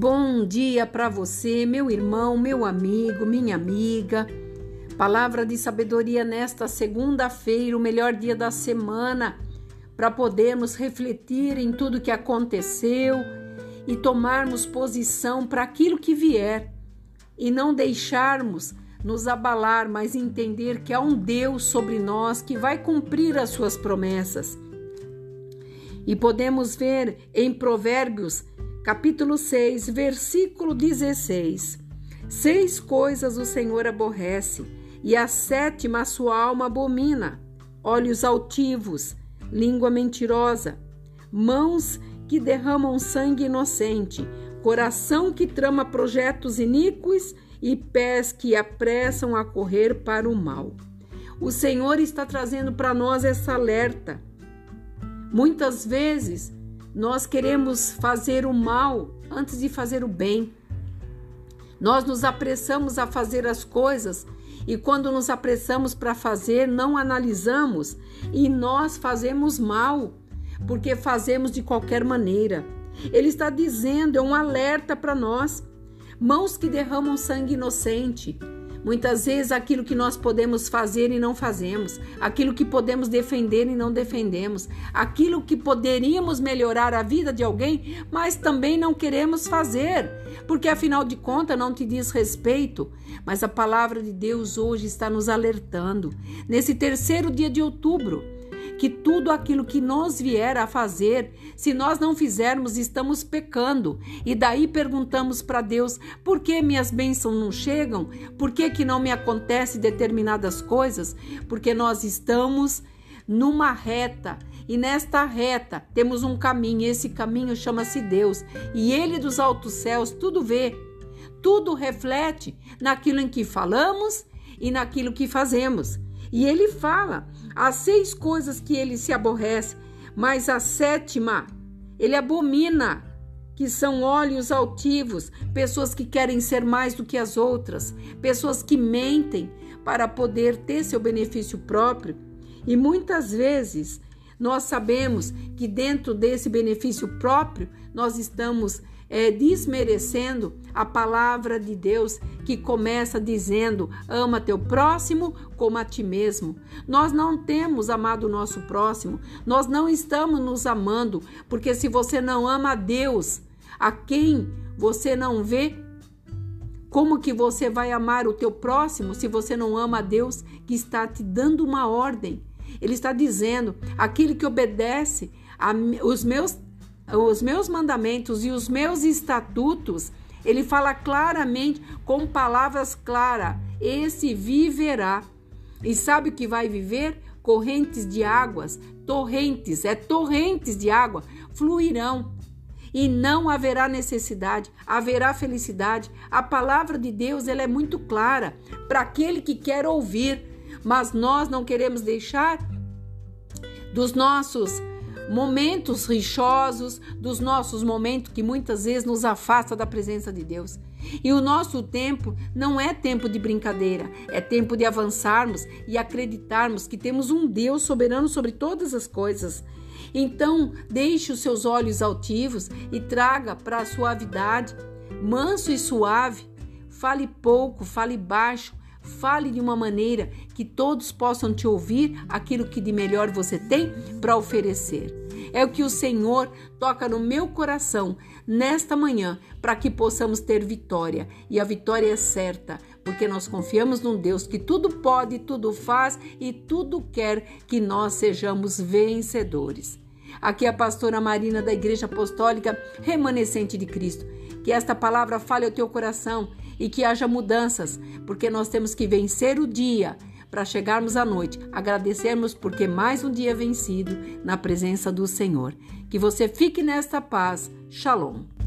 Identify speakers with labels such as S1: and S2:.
S1: bom dia para você, meu irmão, meu amigo, minha amiga. Palavra de sabedoria nesta segunda-feira, o melhor dia da semana, para podermos refletir em tudo que aconteceu e tomarmos posição para aquilo que vier e não deixarmos nos abalar, mas entender que há um Deus sobre nós que vai cumprir as suas promessas. E podemos ver em Provérbios capítulo 6, versículo 16. Seis coisas o Senhor aborrece, e a sétima a sua alma abomina: olhos altivos, língua mentirosa, mãos que derramam sangue inocente, coração que trama projetos iníquos e pés que apressam a correr para o mal. O Senhor está trazendo para nós essa alerta. Muitas vezes nós queremos fazer o mal antes de fazer o bem. Nós nos apressamos a fazer as coisas e quando nos apressamos para fazer, não analisamos e nós fazemos mal, porque fazemos de qualquer maneira. Ele está dizendo, é um alerta para nós. Mãos que derramam sangue inocente, Muitas vezes aquilo que nós podemos fazer e não fazemos, aquilo que podemos defender e não defendemos, aquilo que poderíamos melhorar a vida de alguém, mas também não queremos fazer, porque afinal de contas não te diz respeito. Mas a palavra de Deus hoje está nos alertando. Nesse terceiro dia de outubro, que tudo aquilo que nos vier a fazer, se nós não fizermos, estamos pecando. E daí perguntamos para Deus: por que minhas bênçãos não chegam? Por que, que não me acontece determinadas coisas? Porque nós estamos numa reta. E nesta reta temos um caminho, esse caminho chama-se Deus. E Ele dos altos céus tudo vê, tudo reflete naquilo em que falamos e naquilo que fazemos. E ele fala: há seis coisas que ele se aborrece, mas a sétima ele abomina, que são olhos altivos, pessoas que querem ser mais do que as outras, pessoas que mentem para poder ter seu benefício próprio. E muitas vezes nós sabemos que dentro desse benefício próprio nós estamos é, desmerecendo a palavra de Deus que começa dizendo: ama teu próximo como a ti mesmo. Nós não temos amado o nosso próximo, nós não estamos nos amando, porque se você não ama a Deus, a quem você não vê, como que você vai amar o teu próximo se você não ama a Deus que está te dando uma ordem? Ele está dizendo: aquele que obedece a, os meus os meus mandamentos e os meus estatutos, ele fala claramente, com palavras claras: esse viverá. E sabe o que vai viver? Correntes de águas, torrentes, é torrentes de água, fluirão. E não haverá necessidade, haverá felicidade. A palavra de Deus ela é muito clara para aquele que quer ouvir, mas nós não queremos deixar dos nossos momentos rixosos, dos nossos momentos que muitas vezes nos afasta da presença de Deus. E o nosso tempo não é tempo de brincadeira, é tempo de avançarmos e acreditarmos que temos um Deus soberano sobre todas as coisas. Então, deixe os seus olhos altivos e traga para a suavidade, manso e suave. Fale pouco, fale baixo, Fale de uma maneira que todos possam te ouvir aquilo que de melhor você tem para oferecer. É o que o Senhor toca no meu coração nesta manhã para que possamos ter vitória. E a vitória é certa, porque nós confiamos num Deus que tudo pode, tudo faz e tudo quer que nós sejamos vencedores. Aqui é a pastora Marina da Igreja Apostólica Remanescente de Cristo. Que esta palavra fale ao teu coração e que haja mudanças, porque nós temos que vencer o dia para chegarmos à noite, agradecermos porque mais um dia vencido na presença do Senhor. Que você fique nesta paz. Shalom.